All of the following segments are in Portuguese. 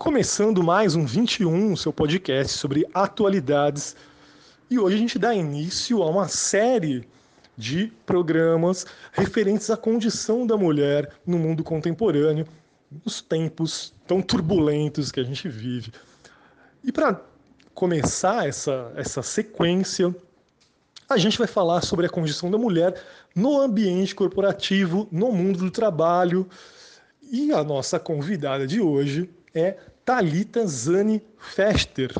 Começando mais um 21, seu podcast sobre atualidades. E hoje a gente dá início a uma série de programas referentes à condição da mulher no mundo contemporâneo, nos tempos tão turbulentos que a gente vive. E para começar essa, essa sequência, a gente vai falar sobre a condição da mulher no ambiente corporativo, no mundo do trabalho. E a nossa convidada de hoje é Talita Zani Fester.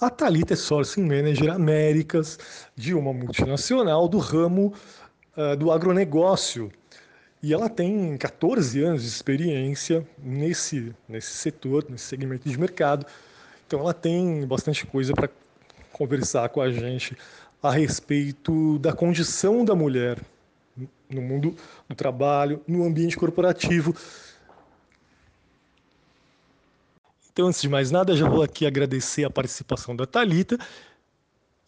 A Talita é Sourcing Manager Américas de uma multinacional do ramo uh, do agronegócio. E ela tem 14 anos de experiência nesse, nesse setor, nesse segmento de mercado. Então ela tem bastante coisa para conversar com a gente a respeito da condição da mulher no mundo do trabalho, no ambiente corporativo Então, antes de mais nada, já vou aqui agradecer a participação da Talita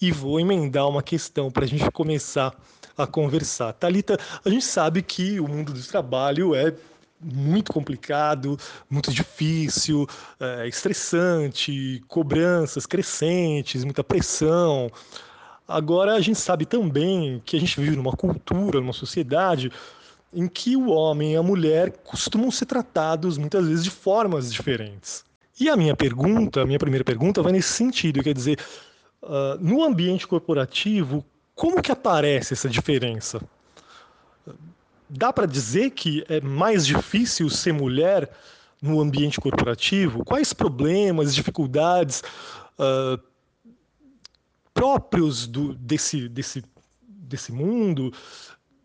e vou emendar uma questão para a gente começar a conversar. Talita, a gente sabe que o mundo do trabalho é muito complicado, muito difícil, é, estressante, cobranças crescentes, muita pressão. Agora a gente sabe também que a gente vive numa cultura, numa sociedade em que o homem e a mulher costumam ser tratados muitas vezes de formas diferentes. E a minha pergunta, a minha primeira pergunta vai nesse sentido, quer dizer, uh, no ambiente corporativo, como que aparece essa diferença? Dá para dizer que é mais difícil ser mulher no ambiente corporativo? Quais problemas, dificuldades uh, próprios do, desse, desse, desse mundo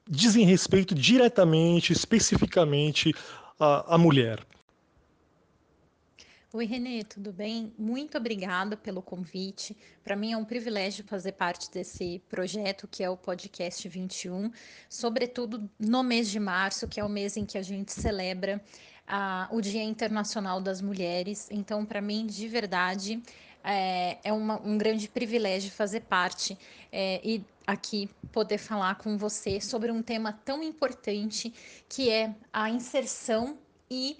dizem respeito diretamente, especificamente à, à mulher? Oi, Renê, tudo bem? Muito obrigada pelo convite. Para mim é um privilégio fazer parte desse projeto que é o Podcast 21, sobretudo no mês de março, que é o mês em que a gente celebra ah, o Dia Internacional das Mulheres. Então, para mim, de verdade, é, é uma, um grande privilégio fazer parte é, e aqui poder falar com você sobre um tema tão importante que é a inserção e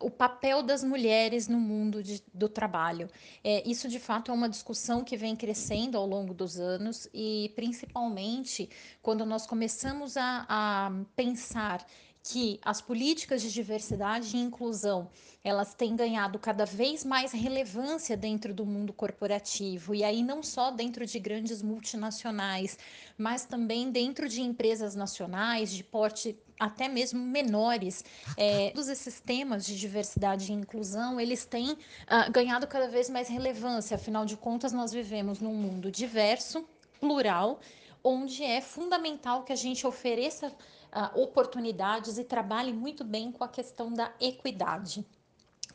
o papel das mulheres no mundo de, do trabalho. É, isso, de fato, é uma discussão que vem crescendo ao longo dos anos e, principalmente, quando nós começamos a, a pensar que as políticas de diversidade e inclusão elas têm ganhado cada vez mais relevância dentro do mundo corporativo e aí não só dentro de grandes multinacionais, mas também dentro de empresas nacionais de porte até mesmo menores. É, todos esses temas de diversidade e inclusão eles têm uh, ganhado cada vez mais relevância. Afinal de contas, nós vivemos num mundo diverso, plural, onde é fundamental que a gente ofereça uh, oportunidades e trabalhe muito bem com a questão da equidade.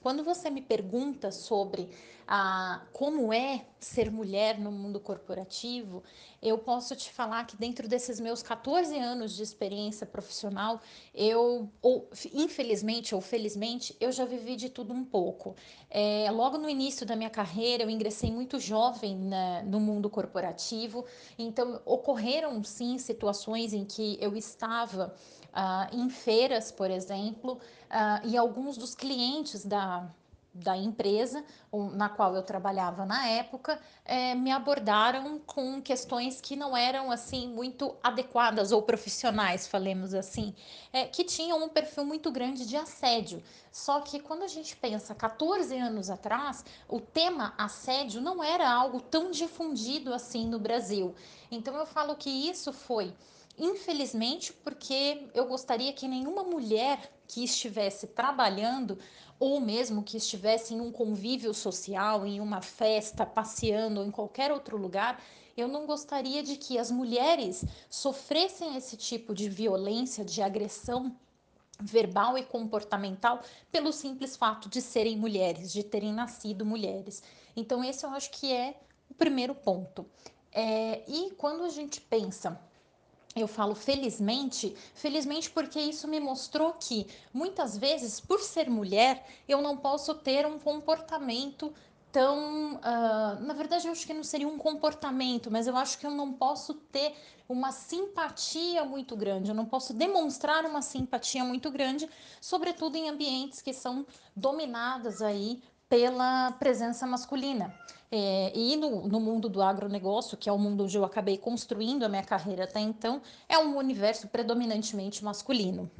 Quando você me pergunta sobre ah, como é ser mulher no mundo corporativo, eu posso te falar que dentro desses meus 14 anos de experiência profissional, eu, ou, infelizmente ou felizmente, eu já vivi de tudo um pouco. É, logo no início da minha carreira, eu ingressei muito jovem né, no mundo corporativo, então ocorreram sim situações em que eu estava uh, em feiras, por exemplo, uh, e alguns dos clientes da, da empresa na qual eu trabalhava na época é, me abordaram com questões que não eram assim muito adequadas ou profissionais, falemos assim, é, que tinham um perfil muito grande de assédio. Só que quando a gente pensa 14 anos atrás, o tema assédio não era algo tão difundido assim no Brasil. Então eu falo que isso foi Infelizmente, porque eu gostaria que nenhuma mulher que estivesse trabalhando ou mesmo que estivesse em um convívio social, em uma festa, passeando ou em qualquer outro lugar, eu não gostaria de que as mulheres sofressem esse tipo de violência, de agressão verbal e comportamental pelo simples fato de serem mulheres, de terem nascido mulheres. Então, esse eu acho que é o primeiro ponto. É, e quando a gente pensa eu falo felizmente, felizmente porque isso me mostrou que muitas vezes, por ser mulher, eu não posso ter um comportamento Então, uh, na verdade, eu acho que não seria um comportamento, mas eu acho que eu não posso ter uma simpatia muito grande, eu não posso demonstrar uma simpatia muito grande, sobretudo em ambientes que são dominados aí pela presença masculina. É, e no, no, mundo do agronegócio, que é o mundo onde eu acabei construindo a minha carreira até então, é um universo predominantemente masculino.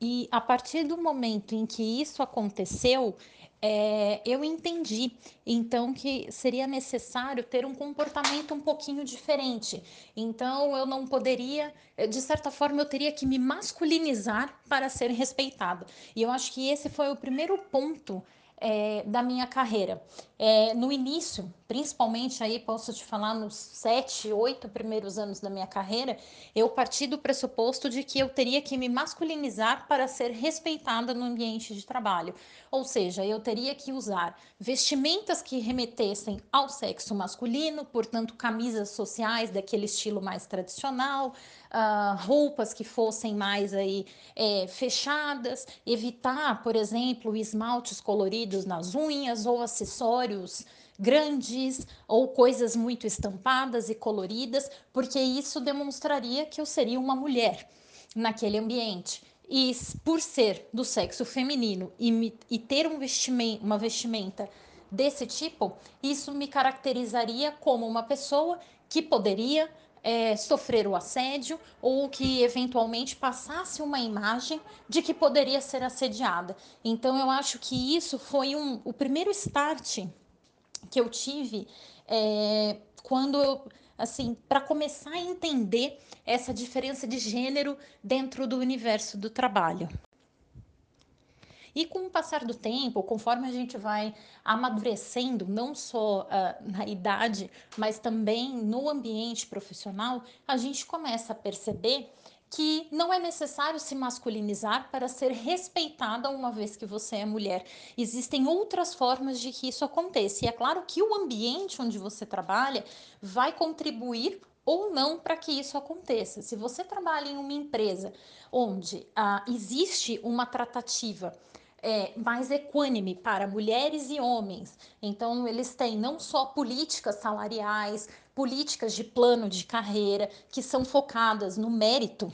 E a partir do momento em que isso aconteceu, é, eu entendi então que seria necessário ter um comportamento um pouquinho diferente. Então eu não poderia, de certa forma, eu teria que me masculinizar para ser respeitada. E eu acho que esse foi o primeiro ponto é, da minha carreira. É, no início, principalmente aí posso te falar nos sete, oito primeiros anos da minha carreira, eu parti do pressuposto de que eu teria que me masculinizar para ser respeitada no ambiente de trabalho. Ou seja, eu teria que usar vestimentas que remetessem ao sexo masculino, portanto, camisas sociais daquele estilo mais tradicional, uh, roupas que fossem mais aí é, fechadas, evitar, por exemplo, esmaltes coloridos nas unhas ou acessórios grandes ou coisas muito estampadas e coloridas, porque isso demonstraria que eu seria uma mulher naquele ambiente. E por ser do sexo feminino e, me, e ter um vestimenta, uma vestimenta desse tipo, isso me caracterizaria como uma pessoa que poderia é, sofrer o assédio ou que eventualmente passasse uma imagem de que poderia ser assediada. Então eu acho que isso foi um, o primeiro start que eu tive é, quando eu assim para começar a entender essa diferença de gênero dentro do universo do trabalho. E com o passar do tempo, conforme a gente vai amadurecendo, não só uh, na idade, mas também no ambiente profissional, a gente começa a perceber que não é necessário se masculinizar para ser respeitada uma vez que você é mulher. Existem outras formas de que isso aconteça. E é claro que o ambiente onde você trabalha vai contribuir ou não para que isso aconteça. Se você trabalha em uma empresa onde ah, existe uma tratativa é, mais equânime para mulheres e homens. Então, eles têm não só políticas salariais, políticas de plano de carreira, que são focadas no mérito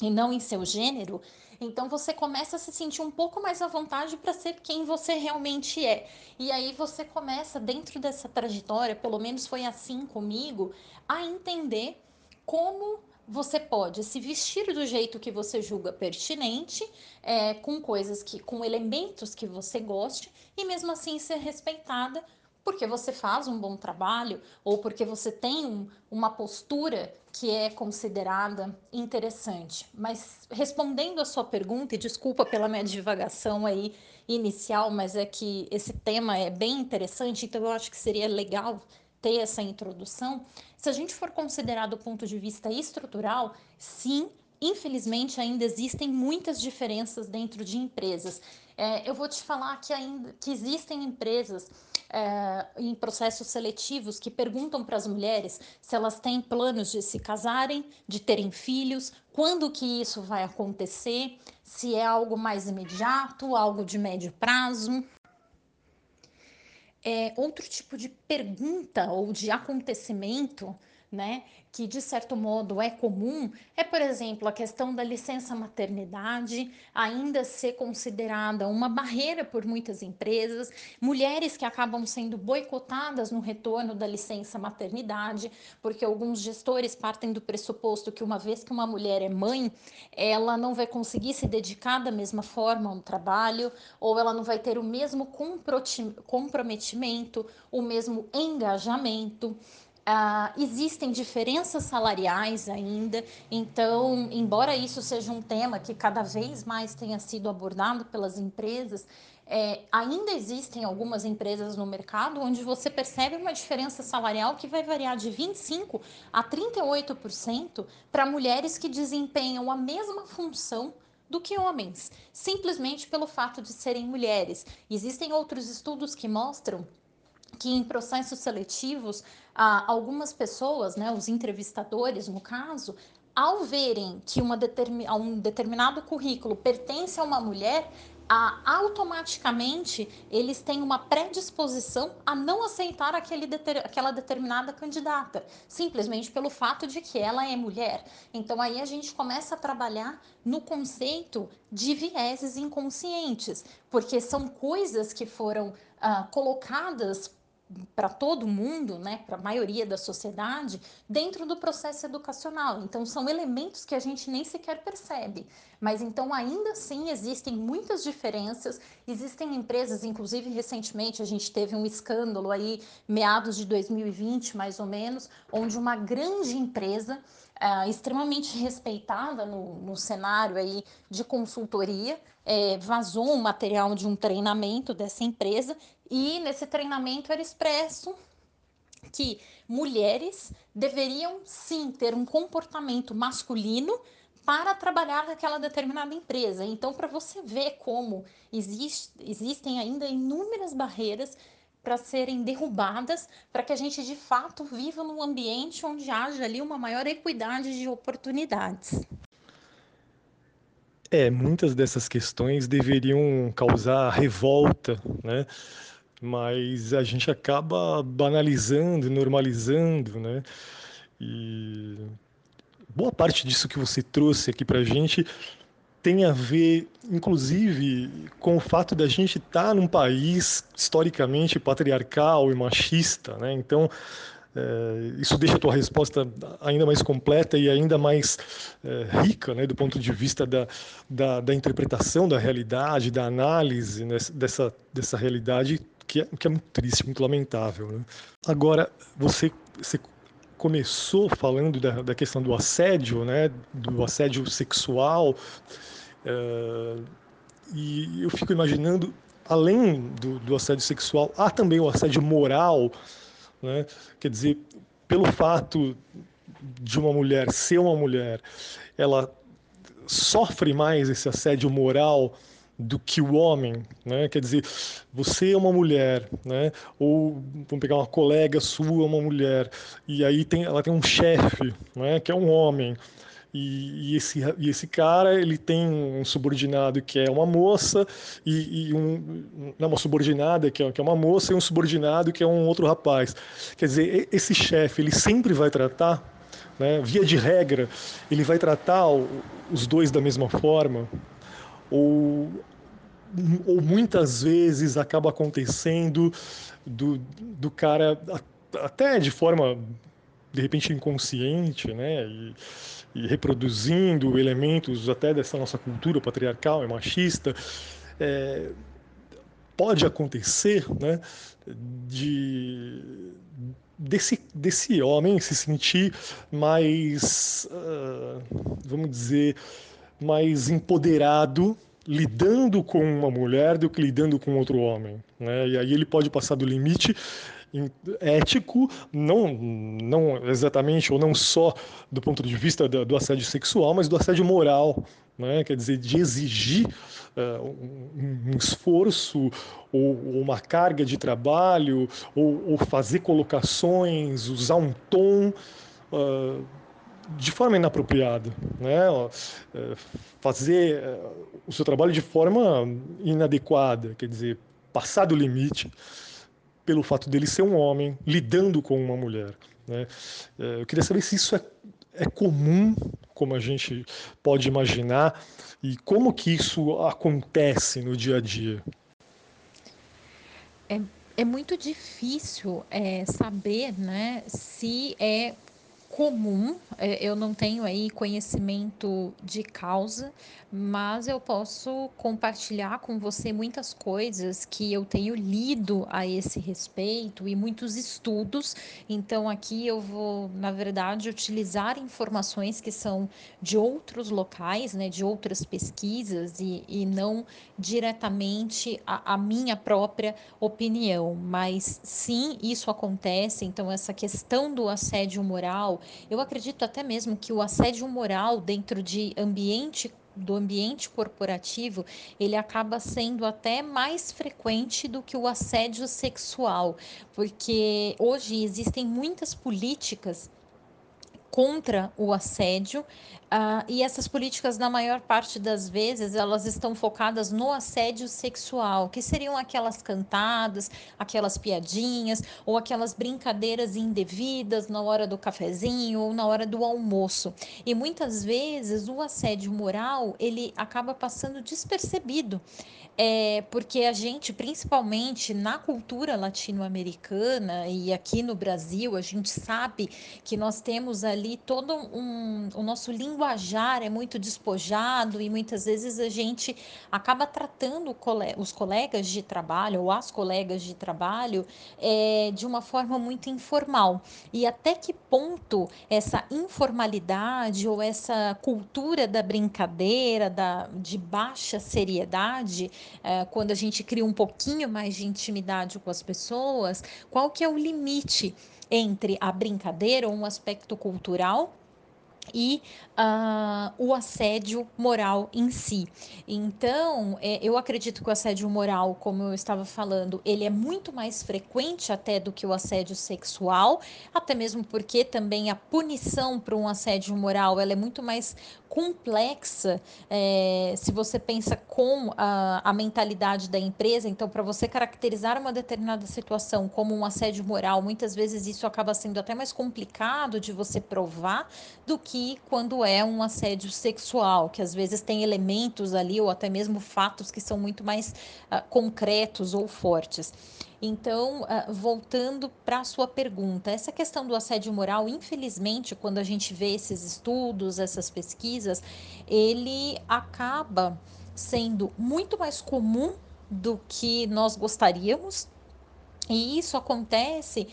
e não em seu gênero. Então você começa a se sentir um pouco mais à vontade para ser quem você realmente é. E aí você começa, dentro dessa trajetória, pelo menos foi assim comigo, a entender como você pode se vestir do jeito que você julga pertinente, é, com coisas que, com elementos que você goste, e mesmo assim ser respeitada porque você faz um bom trabalho ou porque você tem um, uma postura que é considerada interessante. Mas respondendo a sua pergunta, e desculpa pela minha divagação aí inicial, mas é que esse tema é bem interessante, então eu acho que seria legal ter essa introdução. Se a gente for considerar do ponto de vista estrutural, sim, infelizmente ainda existem muitas diferenças dentro de empresas. É, eu vou te falar que ainda que existem empresas é, em processos seletivos que perguntam para as mulheres se elas têm planos de se casarem, de terem filhos, quando que isso vai acontecer, se é algo mais imediato, algo de médio prazo. É, outro tipo de pergunta ou de acontecimento né, que de certo modo é comum, é, por exemplo, a questão da licença maternidade ainda ser considerada uma barreira por muitas empresas, mulheres que acabam sendo boicotadas no retorno da licença maternidade, porque alguns gestores partem do pressuposto que uma vez que uma mulher é mãe, ela não vai conseguir se dedicar da mesma forma ao trabalho, ou ela não vai ter o mesmo comprometimento, o mesmo engajamento. Uh, existem diferenças salariais ainda, então, embora isso seja um tema que cada vez mais tenha sido abordado pelas empresas, é, ainda existem algumas empresas no mercado onde você percebe uma diferença salarial que vai variar de 25% a 38% para mulheres que desempenham a mesma função do que homens, simplesmente pelo fato de serem mulheres. Existem outros estudos que mostram que em processos seletivos, ah, algumas pessoas, né, os entrevistadores no caso, ao verem que uma determin, um determinado currículo pertence a uma mulher, automaticamente eles têm uma predisposição a não aceitar aquele aquela determinada candidata, simplesmente pelo fato de que ela é mulher. Então aí a gente começa a trabalhar no conceito de vieses inconscientes, porque são coisas que foram ah, colocadas para todo mundo, né, para a maioria da sociedade, dentro do processo educacional. Então, são elementos que a gente nem sequer percebe. Mas, então, ainda assim, existem muitas diferenças. Existem empresas, inclusive, recentemente, a gente teve um escândalo aí, meados de 2020, mais ou menos, onde uma grande empresa, uh, extremamente respeitada no, no cenário aí de consultoria, é, vazou um material de um treinamento dessa empresa e nesse treinamento era expresso que mulheres deveriam sim ter um comportamento masculino para trabalhar naquela determinada empresa. Então, para você ver como existe, existem ainda inúmeras barreiras para serem derrubadas, para que a gente de fato viva num ambiente onde haja ali uma maior equidade de oportunidades. É, muitas dessas questões deveriam causar revolta, né? Mas a gente acaba banalizando, normalizando, né? E boa parte disso que você trouxe aqui para a gente tem a ver, inclusive, com o fato da gente estar tá num país historicamente patriarcal e machista, né? Então, é, isso deixa a tua resposta ainda mais completa e ainda mais é, rica, né, do ponto de vista da, da, da, interpretação da realidade, da análise né, dessa, dessa realidade que é, que é muito triste, muito lamentável. Né? Agora, você, você começou falando da, da, questão do assédio, né, do assédio sexual, uh, e eu fico imaginando, além do, do, assédio sexual, há também o assédio moral, né? quer dizer, pelo fato de uma mulher ser uma mulher, ela sofre mais esse assédio moral do que o homem, né? Quer dizer, você é uma mulher, né? Ou vamos pegar uma colega sua, uma mulher, e aí tem, ela tem um chefe, né? Que é um homem. E, e, esse, e esse cara ele tem um subordinado que é uma moça e, e um não uma subordinada que é, que é uma moça e um subordinado que é um outro rapaz quer dizer esse chefe ele sempre vai tratar né, via de regra ele vai tratar os dois da mesma forma ou, ou muitas vezes acaba acontecendo do, do cara até de forma de repente inconsciente, né, e, e reproduzindo elementos até dessa nossa cultura patriarcal e machista, é, pode acontecer, né, de desse, desse homem se sentir mais, uh, vamos dizer, mais empoderado lidando com uma mulher do que lidando com outro homem, né? E aí ele pode passar do limite ético, não, não exatamente ou não só do ponto de vista do, assédio sexual, mas do assédio moral, né? quer dizer, de exigir uh, um, esforço ou, ou, uma carga de trabalho ou, ou, fazer colocações, usar um tom. Uh, de forma inapropriada, né? É, fazer é, o seu trabalho de forma inadequada, quer dizer, passar do limite pelo fato dele ser um homem lidando com uma mulher. Né? É, eu queria saber se isso é, é comum, como a gente pode imaginar, e como que isso acontece no dia a dia. É, é muito difícil é, saber né, se é comum, é, eu não tenho aí conhecimento de causa, mas eu posso compartilhar com você muitas coisas que eu tenho lido a esse respeito e muitos estudos. Então aqui eu vou, na verdade, utilizar informações que são de outros locais, né, de outras pesquisas e, e não diretamente a, a minha própria opinião. Mas sim, isso acontece. Então essa questão do assédio moral eu acredito até mesmo que o assédio moral dentro de ambiente do ambiente corporativo, ele acaba sendo até mais frequente do que o assédio sexual, porque hoje existem muitas políticas contra o assédio, Uh, e essas políticas, na maior parte das vezes, elas estão focadas no assédio sexual, que seriam aquelas cantadas, aquelas piadinhas ou aquelas brincadeiras indevidas na hora do cafezinho ou na hora do almoço. E muitas vezes o assédio moral ele acaba passando despercebido é, porque a gente, principalmente na cultura latino-americana e aqui no Brasil, a gente sabe que nós temos ali todo um. O nosso linguajar é muito despojado e muitas vezes a gente acaba tratando os colegas de trabalho ou as colegas de trabalho é, de uma forma muito informal. E até que ponto essa informalidade ou essa cultura da brincadeira, da, de baixa seriedade, é, quando a gente cria um pouquinho mais de intimidade com as pessoas, qual que é o limite entre a brincadeira ou um aspecto cultural e uh, o assédio moral em si. Então, é, eu acredito que o assédio moral, como eu estava falando, ele é muito mais frequente até do que o assédio sexual, até mesmo porque também a punição para um assédio moral ela é muito mais complexa é, se você pensa com a, a mentalidade da empresa. Então, para você caracterizar uma determinada situação como um assédio moral, muitas vezes isso acaba sendo até mais complicado de você provar do que quando é um assédio sexual, que às vezes tem elementos ali ou até mesmo fatos que são muito mais uh, concretos ou fortes. Então, uh, voltando para a sua pergunta, essa questão do assédio moral, infelizmente, quando a gente vê esses estudos, essas pesquisas, ele acaba sendo muito mais comum do que nós gostaríamos, e isso acontece,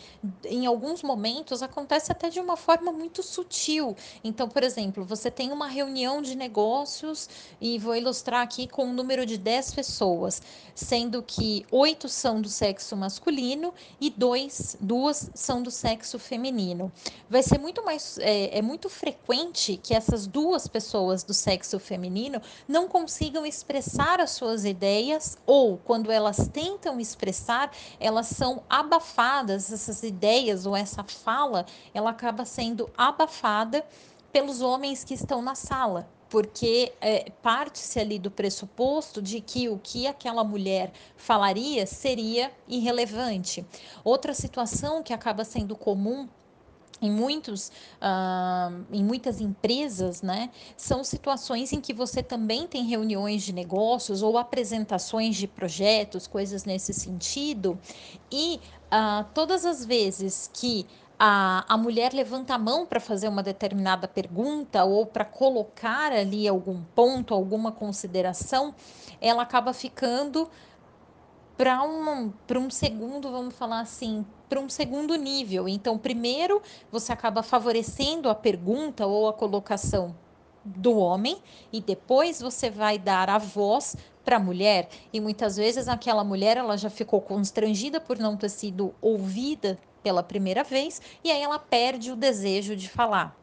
em alguns momentos, acontece até de uma forma muito sutil. Então, por exemplo, você tem uma reunião de negócios e vou ilustrar aqui com um número de 10 pessoas, sendo que oito são do sexo masculino e dois, duas são do sexo feminino. Vai ser muito mais, é, é muito frequente que essas duas pessoas do sexo feminino não consigam expressar as suas ideias ou, quando elas tentam expressar, elas são abafadas, essas ideias ou essa fala, ela acaba sendo abafada pelos homens que estão na sala, porque é, parte-se ali do pressuposto de que o que aquela mulher falaria seria irrelevante. Outra situação que acaba sendo comum em, muitos, uh, em muitas empresas, né, são situações em que você também tem reuniões de negócios ou apresentações de projetos, coisas nesse sentido, e uh, todas as vezes que a, a mulher levanta a mão para fazer uma determinada pergunta ou para colocar ali algum ponto, alguma consideração, ela acaba ficando para um, um segundo, vamos falar assim, para um segundo nível. Então, primeiro, você acaba favorecendo a pergunta ou a colocação do homem e depois você vai dar a voz para a mulher e muitas vezes aquela mulher ela já ficou constrangida por não ter sido ouvida pela primeira vez e aí ela perde o desejo de falar.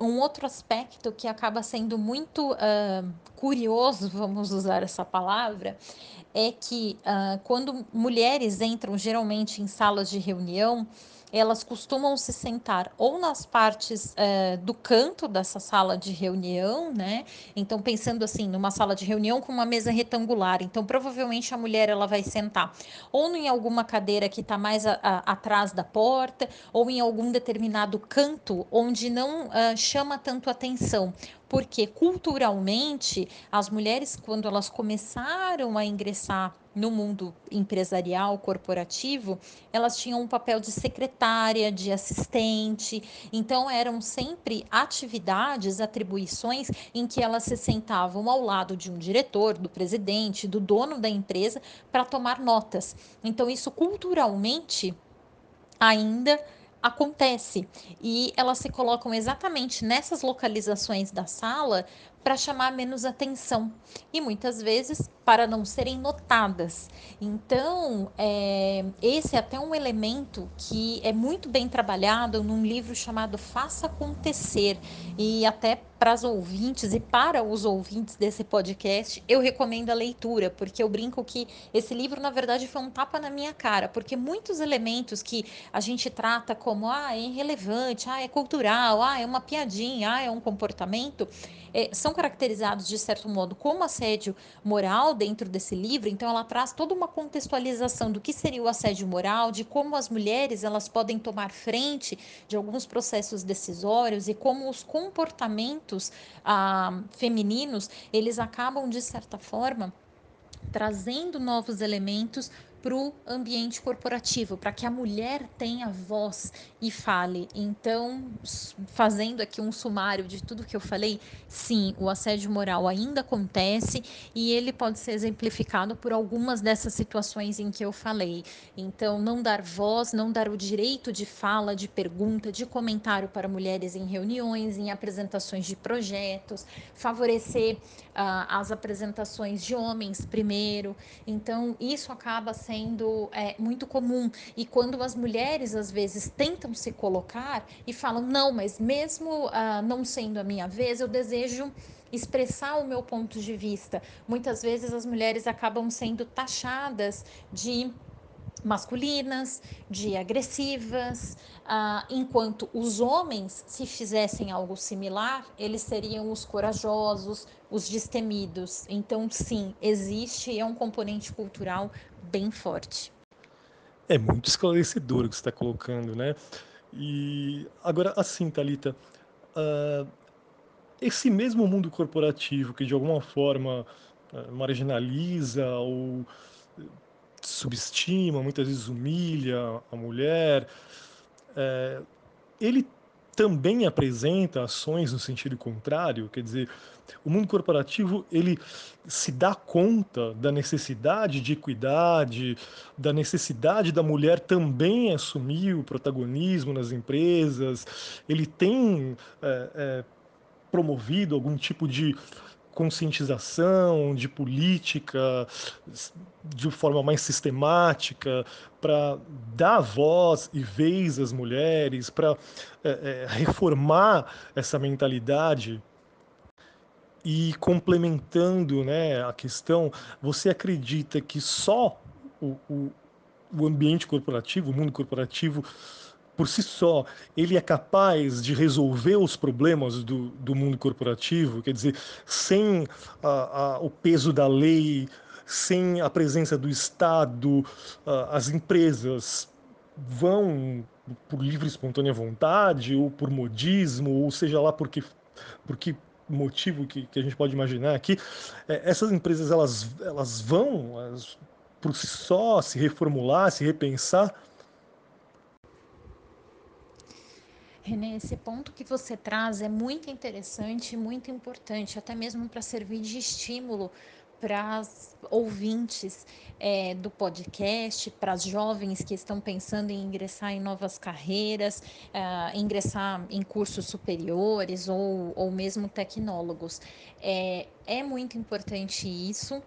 Um outro aspecto que acaba sendo muito uh, curioso, vamos usar essa palavra, é que uh, quando mulheres entram geralmente em salas de reunião, elas costumam se sentar ou nas partes é, do canto dessa sala de reunião, né? Então, pensando assim, numa sala de reunião com uma mesa retangular. Então, provavelmente a mulher ela vai sentar ou em alguma cadeira que está mais a, a, atrás da porta, ou em algum determinado canto onde não uh, chama tanto atenção porque culturalmente as mulheres quando elas começaram a ingressar no mundo empresarial, corporativo, elas tinham um papel de secretária, de assistente, então eram sempre atividades, atribuições em que elas se sentavam ao lado de um diretor, do presidente, do dono da empresa para tomar notas. Então isso culturalmente ainda acontece e elas se colocam exatamente nessas localizações da sala para chamar menos atenção. E muitas vezes para não serem notadas. Então, é, esse é até um elemento que é muito bem trabalhado num livro chamado Faça Acontecer. E até para as ouvintes e para os ouvintes desse podcast, eu recomendo a leitura, porque eu brinco que esse livro, na verdade, foi um tapa na minha cara, porque muitos elementos que a gente trata como ah, é irrelevante, ah, é cultural, ah, é uma piadinha, ah, é um comportamento, é, são caracterizados de certo modo como assédio moral dentro desse livro. Então, ela traz toda uma contextualização do que seria o assédio moral, de como as mulheres elas podem tomar frente de alguns processos decisórios e como os comportamentos ah, femininos eles acabam de certa forma trazendo novos elementos para o ambiente corporativo, para que a mulher tenha voz e fale. Então, fazendo aqui um sumário de tudo que eu falei, sim, o assédio moral ainda acontece e ele pode ser exemplificado por algumas dessas situações em que eu falei. Então, não dar voz, não dar o direito de fala, de pergunta, de comentário para mulheres em reuniões, em apresentações de projetos, favorecer uh, as apresentações de homens primeiro. Então, isso acaba sendo é, muito comum. E quando as mulheres, às vezes, tentam se colocar e falam: não, mas mesmo uh, não sendo a minha vez, eu desejo expressar o meu ponto de vista. Muitas vezes as mulheres acabam sendo taxadas de masculinas, de agressivas, ah, enquanto os homens, se fizessem algo similar, eles seriam os corajosos, os destemidos. Então, sim, existe, é um componente cultural bem forte. É muito esclarecedor o que você está colocando, né? E agora, assim, Talita, uh, esse mesmo mundo corporativo que de alguma forma uh, marginaliza ou subestima, muitas vezes humilha a mulher, é, ele também apresenta ações no sentido contrário, quer dizer, o mundo corporativo ele se dá conta da necessidade de equidade, da necessidade da mulher também assumir o protagonismo nas empresas, ele tem é, é, promovido algum tipo de conscientização, de política, de forma mais sistemática, para dar voz e vez às mulheres, para é, é, reformar essa mentalidade. E complementando né, a questão, você acredita que só o, o, o ambiente corporativo, o mundo corporativo, por si só, ele é capaz de resolver os problemas do, do mundo corporativo, quer dizer, sem a, a, o peso da lei, sem a presença do Estado, a, as empresas vão por livre e espontânea vontade, ou por modismo, ou seja lá por que, motivo que, que a gente pode imaginar aqui, é, essas empresas elas, elas vão elas, por si só se reformular, se repensar, Renê, esse ponto que você traz é muito interessante muito importante, até mesmo para servir de estímulo para as ouvintes é, do podcast, para as jovens que estão pensando em ingressar em novas carreiras, uh, ingressar em cursos superiores ou, ou mesmo tecnólogos. É, é muito importante isso.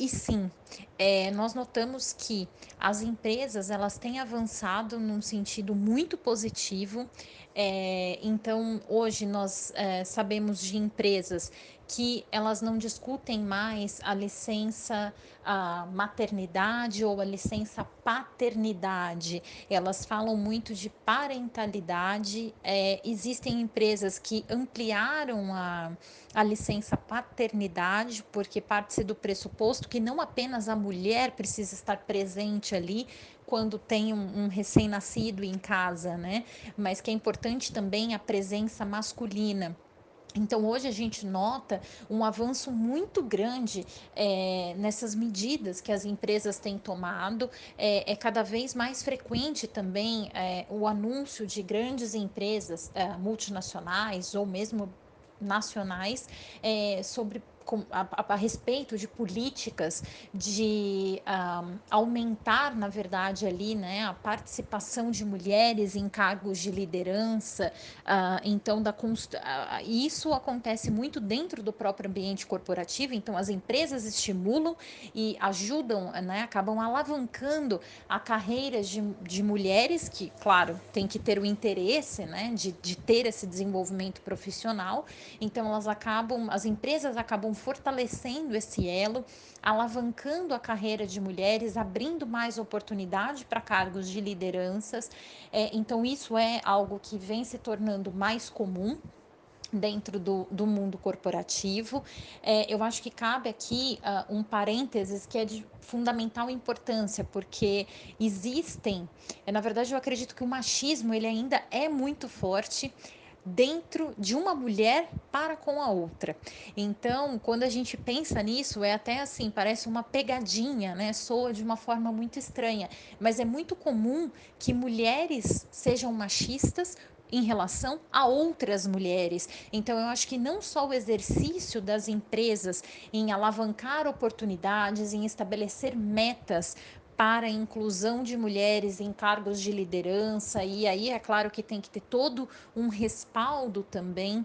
E sim, é, nós notamos que as empresas elas têm avançado num sentido muito positivo. É, então, hoje nós é, sabemos de empresas que elas não discutem mais a licença a maternidade ou a licença paternidade. Elas falam muito de parentalidade. É, existem empresas que ampliaram a, a licença paternidade, porque parte-se do pressuposto que não apenas a mulher precisa estar presente ali, quando tem um, um recém-nascido em casa, né? Mas que é importante também a presença masculina. Então, hoje a gente nota um avanço muito grande é, nessas medidas que as empresas têm tomado. É, é cada vez mais frequente também é, o anúncio de grandes empresas é, multinacionais ou mesmo nacionais é, a, a, respeito de políticas de um, aumentar, na verdade, ali, né, a participação de mulheres em cargos de liderança. Uh, então, da uh, isso acontece muito dentro do próprio ambiente corporativo. Então, as empresas estimulam e ajudam, né, acabam alavancando a carreira de, de mulheres que, claro, tem que ter o interesse, né, de, de ter esse desenvolvimento profissional. Então, elas acabam, as empresas acabam fortalecendo esse elo, alavancando a carreira de mulheres, abrindo mais oportunidade para cargos de lideranças. É, então, isso é algo que vem se tornando mais comum dentro do, do mundo corporativo. É, eu acho que cabe aqui uh, um parênteses que é de fundamental importância, porque existem, é, na verdade eu acredito que o machismo ele ainda é muito forte dentro de uma mulher para com a outra. Então, quando a gente pensa nisso, é até assim, parece uma pegadinha, né? Soa de uma forma muito estranha, mas é muito comum que mulheres sejam machistas em relação a outras mulheres. Então, eu acho que não só o exercício das empresas em alavancar oportunidades, em estabelecer metas para a inclusão de mulheres em cargos de liderança, e aí é claro que tem que ter todo um respaldo também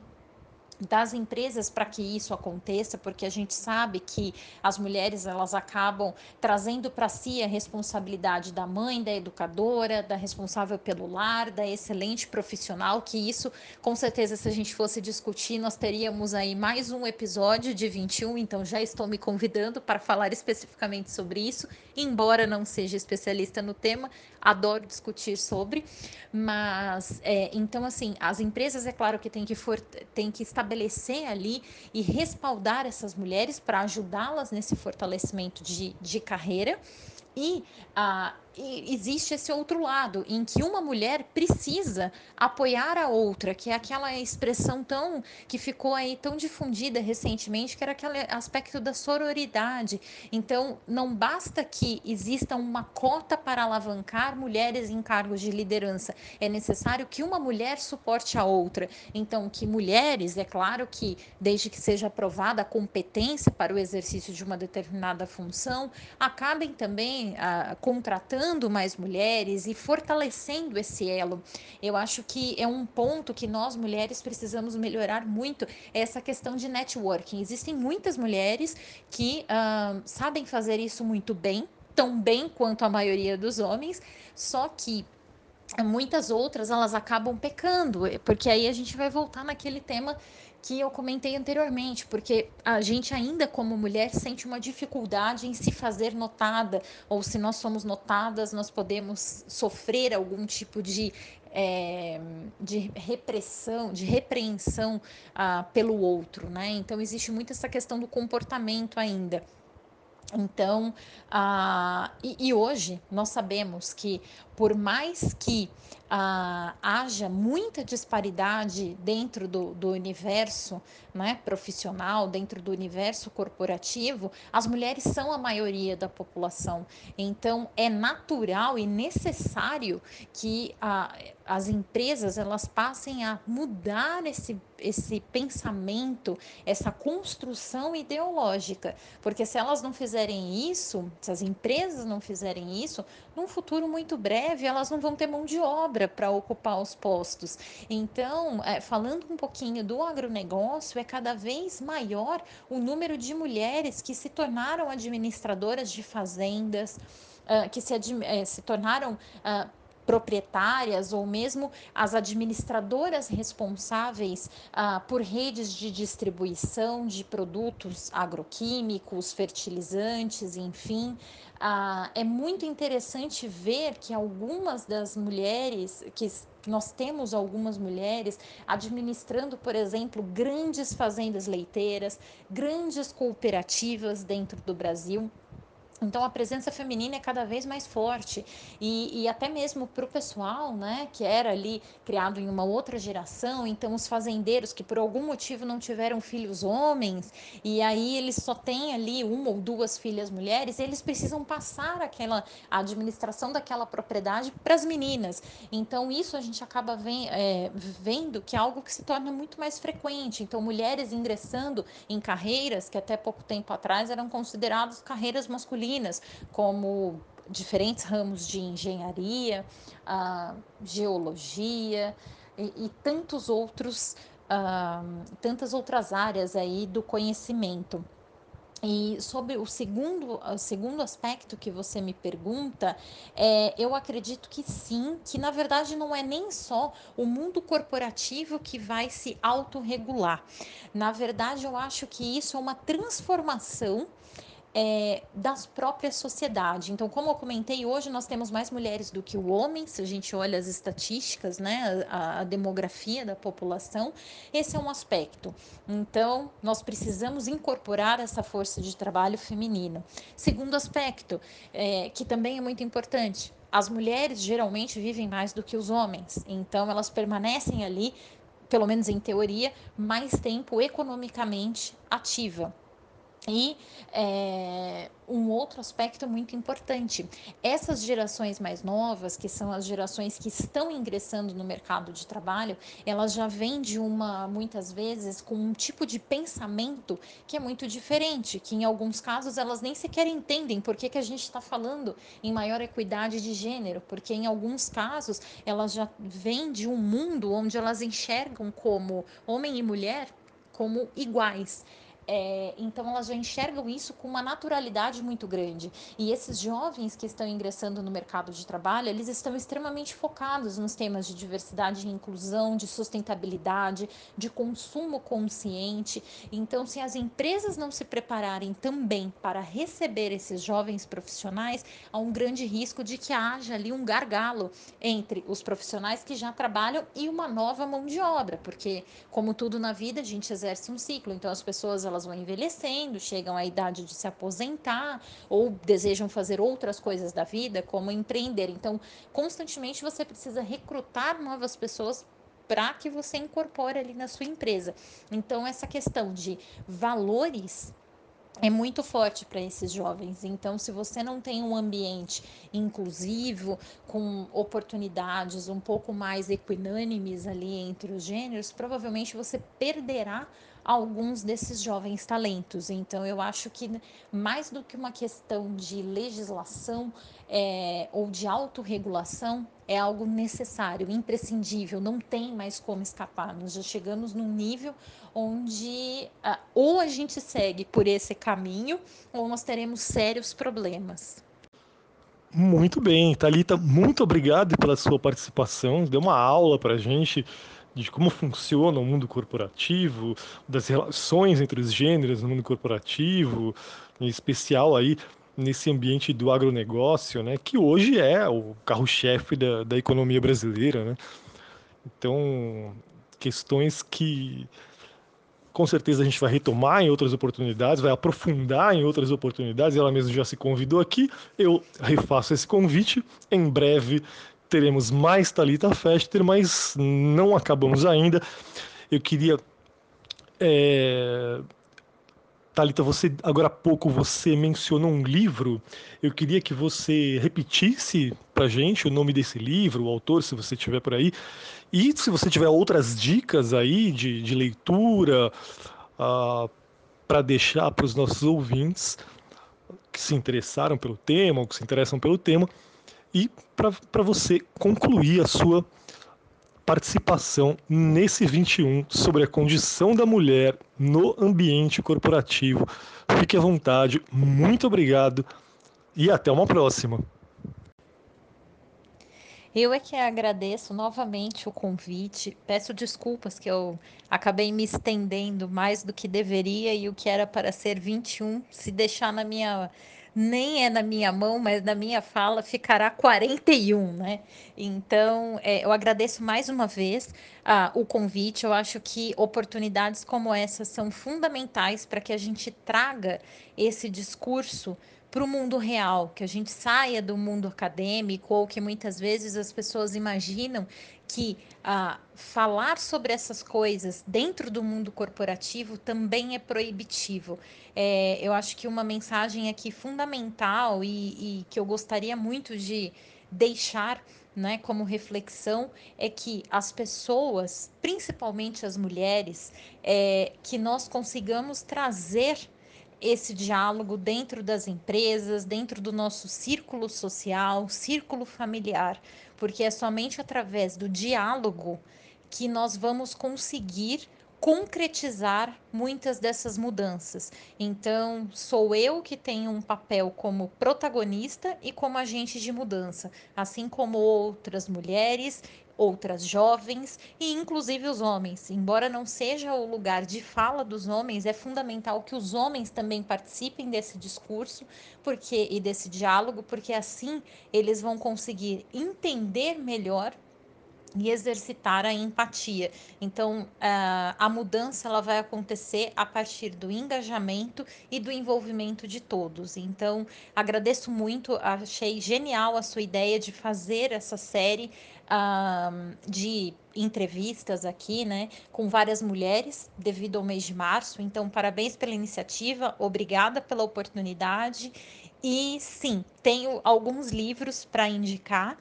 das empresas para que isso aconteça, porque a gente sabe que as mulheres elas acabam trazendo para si a responsabilidade da mãe, da educadora, da responsável pelo lar, da excelente profissional, que isso, com certeza, se a gente fosse discutir, nós teríamos aí mais um episódio de 21, então já estou me convidando para falar especificamente sobre isso, embora não seja especialista no tema, adoro discutir sobre, mas é, então assim, as empresas é claro que tem que for, tem que estabelecer ali e respaldar essas mulheres para ajudá-las nesse fortalecimento de, de carreira. E ah, e existe esse outro lado, em que uma mulher precisa apoiar a outra, que é aquela expressão tão que ficou aí tão difundida recentemente, que era aquele aspecto da sororidade. Então, não basta que exista uma cota para alavancar mulheres em cargos de liderança, é necessário que uma mulher suporte a outra. Então, que mulheres, é claro que desde que seja aprovada a competência para o exercício de uma determinada função, acabem também ah, contratando contratando mais mulheres e fortalecendo esse elo. Eu acho que é um ponto que nós mulheres precisamos melhorar muito é essa questão de networking. Existem muitas mulheres que uh, sabem fazer isso muito bem, tão bem quanto a maioria dos homens, só que muitas outras elas acabam pecando, porque aí a gente vai voltar naquele tema que eu comentei anteriormente, porque a gente ainda como mulher sente uma dificuldade em se fazer notada, ou se nós somos notadas, nós podemos sofrer algum tipo de é, de repressão, de repreensão ah, pelo outro, né? Então existe muito essa questão do comportamento ainda. Então, ah, e, e, hoje nós sabemos que por mais que ah, haja muita disparidade dentro do, do universo né, profissional, dentro do universo corporativo, as mulheres são a maioria da população. Então, é natural e necessário que a, as empresas elas passem a mudar esse, esse pensamento, essa construção ideológica. Porque se elas não fizerem isso, se as empresas não fizerem isso, num futuro muito breve elas não vão ter mão de obra para ocupar os postos. Então, é, falando um pouquinho do agronegócio, é cada vez maior o número de mulheres que se tornaram administradoras de fazendas, uh, que se, uh, se tornaram uh, proprietárias ou mesmo as administradoras responsáveis ah, por redes de distribuição de produtos agroquímicos, fertilizantes, enfim. Ah, é muito interessante ver que algumas das mulheres que nós temos algumas mulheres administrando, por exemplo, grandes fazendas leiteiras, grandes cooperativas dentro do Brasil Então a presença feminina é cada vez mais forte e, e até mesmo para o pessoal, né, que era ali criado em uma outra geração, então os fazendeiros que por algum motivo não tiveram filhos homens e aí eles só têm ali uma ou duas filhas mulheres, eles precisam passar aquela a administração daquela propriedade para as meninas. Então isso a gente acaba vem, é, vendo que é algo que se torna muito mais frequente. Então mulheres ingressando em carreiras que até pouco tempo atrás eram consideradas carreiras masculinas masculinas, como diferentes ramos de engenharia, uh, geologia e, e, tantos outros, uh, tantas outras áreas aí do conhecimento. E sobre o segundo, o segundo aspecto que você me pergunta, é, eu acredito que sim, que na verdade não é nem só o mundo corporativo que vai se autorregular. Na verdade, eu acho que isso é uma transformação é, das próprias sociedades. Então, como eu comentei, hoje nós temos mais mulheres do que o homem, se a gente olha as estatísticas, né, a, a demografia da população, esse é um aspecto. Então, nós precisamos incorporar essa força de trabalho feminino. Segundo aspecto, é, que também é muito importante, as mulheres geralmente vivem mais do que os homens, então elas permanecem ali, pelo menos em teoria, mais tempo economicamente ativa. E é, um outro aspecto muito importante: essas gerações mais novas, que são as gerações que estão ingressando no mercado de trabalho, elas já vêm de uma, muitas vezes, com um tipo de pensamento que é muito diferente, que em alguns casos elas nem sequer entendem por que, que a gente está falando em maior equidade de gênero, porque em alguns casos elas já vêm de um mundo onde elas enxergam como homem e mulher como iguais. É, então elas já enxergam isso com uma naturalidade muito grande. E esses jovens que estão ingressando no mercado de trabalho, eles estão extremamente focados nos temas de diversidade e inclusão, de sustentabilidade, de consumo consciente. Então, se as empresas não se prepararem também para receber esses jovens profissionais, há um grande risco de que haja ali um gargalo entre os profissionais que já trabalham e uma nova mão de obra, porque como tudo na vida, a gente exerce um ciclo. Então as pessoas elas vão envelhecendo, chegam à idade de se aposentar ou desejam fazer outras coisas da vida, como empreender. Então, constantemente você precisa recrutar novas pessoas para que você incorpore ali na sua empresa. Então, essa questão de valores é muito forte para esses jovens. Então, se você não tem um ambiente inclusivo, com oportunidades um pouco mais equinânimes ali entre os gêneros, provavelmente você perderá alguns desses jovens talentos. Então, eu acho que mais do que uma questão de legislação é, ou de autorregulação, é algo necessário, imprescindível, não tem mais como escapar. Nós já chegamos num nível onde uh, ou a gente segue por esse caminho ou nós teremos sérios problemas. Muito bem, Talita, muito obrigado pela sua participação. Deu uma aula para a gente de como funciona o mundo corporativo, das relações entre os gêneros no mundo corporativo, em especial aí nesse ambiente do agronegócio, né, que hoje é o carro-chefe da, da economia brasileira, né? Então, questões que com certeza a gente vai retomar em outras oportunidades, vai aprofundar em outras oportunidades. Ela mesma já se convidou aqui, eu refaço esse convite. Em breve teremos mais Talita Fester, mas não acabamos ainda. Eu queria. É... Talita, você agora há pouco você mencionou um livro. Eu queria que você repetisse para gente o nome desse livro, o autor, se você tiver por aí, e se você tiver outras dicas aí de, de leitura uh, ah, para deixar para os nossos ouvintes que se interessaram pelo tema ou que se interessam pelo tema e para você concluir a sua participação nesse 21 sobre a condição da mulher no ambiente corporativo. Fique à vontade, muito obrigado e até uma próxima. Eu é que agradeço novamente o convite. Peço desculpas que eu acabei me estendendo mais do que deveria e o que era para ser 21, se deixar na minha nem é na minha mão, mas na minha fala ficará 41, né? Então, é, eu agradeço mais uma vez ah, o convite. Eu acho que oportunidades como essa são fundamentais para que a gente traga esse discurso para o mundo real, que a gente saia do mundo acadêmico ou que muitas vezes as pessoas imaginam que ah, falar sobre essas coisas dentro do mundo corporativo também é proibitivo. É, eu acho que uma mensagem aqui fundamental e, e que eu gostaria muito de deixar né, como reflexão é que as pessoas, principalmente as mulheres, é, que nós consigamos trazer esse diálogo dentro das empresas, dentro do nosso círculo social, círculo familiar, porque é somente através do diálogo que nós vamos conseguir concretizar muitas dessas mudanças. Então, sou eu que tenho um papel como protagonista e como agente de mudança, assim como outras mulheres outras jovens e inclusive os homens. Embora não seja o lugar de fala dos homens, é fundamental que os homens também participem desse discurso, porque e desse diálogo, porque assim eles vão conseguir entender melhor e exercitar a empatia. Então, a mudança ela vai acontecer a partir do engajamento e do envolvimento de todos. Então, agradeço muito, achei genial a sua ideia de fazer essa série de entrevistas aqui, né, com várias mulheres devido ao mês de março. Então, parabéns pela iniciativa, obrigada pela oportunidade. E sim, tenho alguns livros para indicar.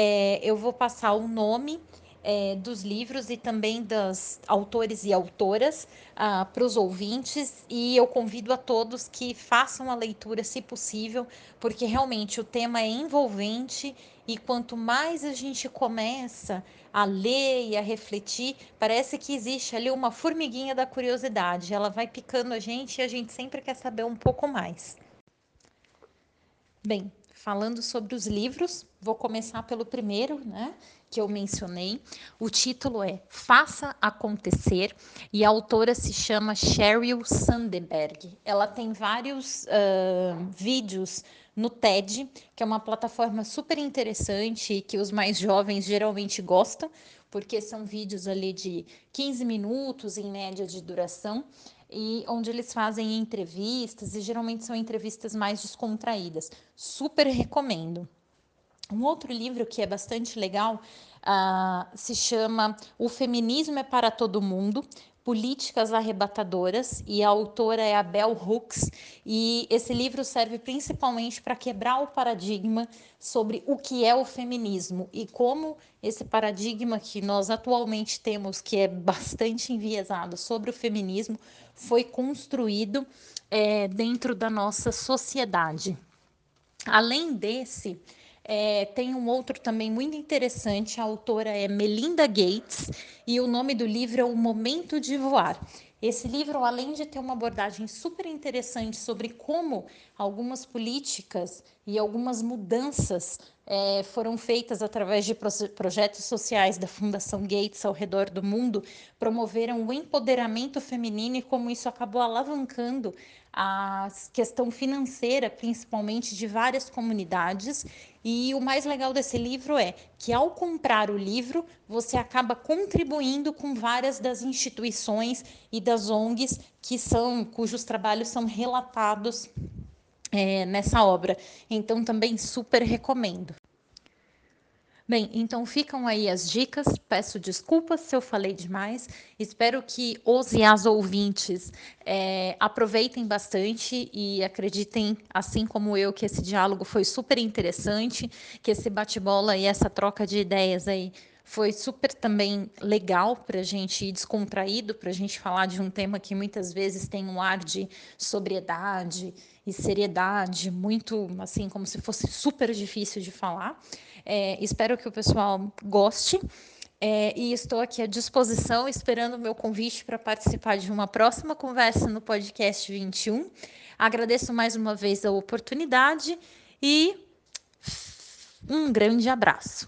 É, eu vou passar o nome é, dos livros e também das autores e autoras ah, para os ouvintes e eu convido a todos que façam a leitura, se possível, porque realmente o tema é envolvente e quanto mais a gente começa a ler e a refletir, parece que existe ali uma formiguinha da curiosidade. Ela vai picando a gente e a gente sempre quer saber um pouco mais. Bem, falando sobre os livros, vou começar pelo primeiro, né? Que eu mencionei. O título é Faça Acontecer e a autora se chama Sheryl Sandberg. Ela tem vários uh, vídeos no TED, que é uma plataforma super interessante e que os mais jovens geralmente gostam, porque são vídeos ali de 15 minutos em média de duração e onde eles fazem entrevistas e geralmente são entrevistas mais descontraídas. Super recomendo. Um outro livro que é bastante legal uh, se chama O Feminismo é para Todo Mundo, Políticas Arrebatadoras, e a autora é a Bell Hooks, e esse livro serve principalmente para quebrar o paradigma sobre o que é o feminismo e como esse paradigma que nós atualmente temos, que é bastante enviesado sobre o feminismo, foi construído é, dentro da nossa sociedade. Além desse, é, tem um outro também muito interessante, a autora é Melinda Gates, e o nome do livro é O Momento de Voar. Esse livro, além de ter uma abordagem super interessante sobre como algumas políticas e algumas mudanças é, foram feitas através de projetos sociais da Fundação Gates ao redor do mundo, promoveram o empoderamento feminino e como isso acabou alavancando a questão financeira, principalmente de várias comunidades. E o mais legal desse livro é que, ao comprar o livro, você acaba contribuindo com várias das instituições e das ONGs que são, cujos trabalhos são relatados é, nessa obra. Então, também super recomendo. Bem, então ficam aí as dicas. Peço desculpas se eu falei demais. Espero que os e as ouvintes é, aproveitem bastante e acreditem, assim como eu, que esse diálogo foi super interessante, que esse bate-bola e essa troca de ideias aí foi super também legal para a gente ir descontraído, para a gente falar de um tema que muitas vezes tem um ar de sobriedade e seriedade, muito assim, como se fosse super difícil de falar. É, espero que o pessoal goste. É, e estou aqui à disposição, esperando o meu convite para participar de uma próxima conversa no podcast 21. Agradeço mais uma vez a oportunidade e um grande abraço.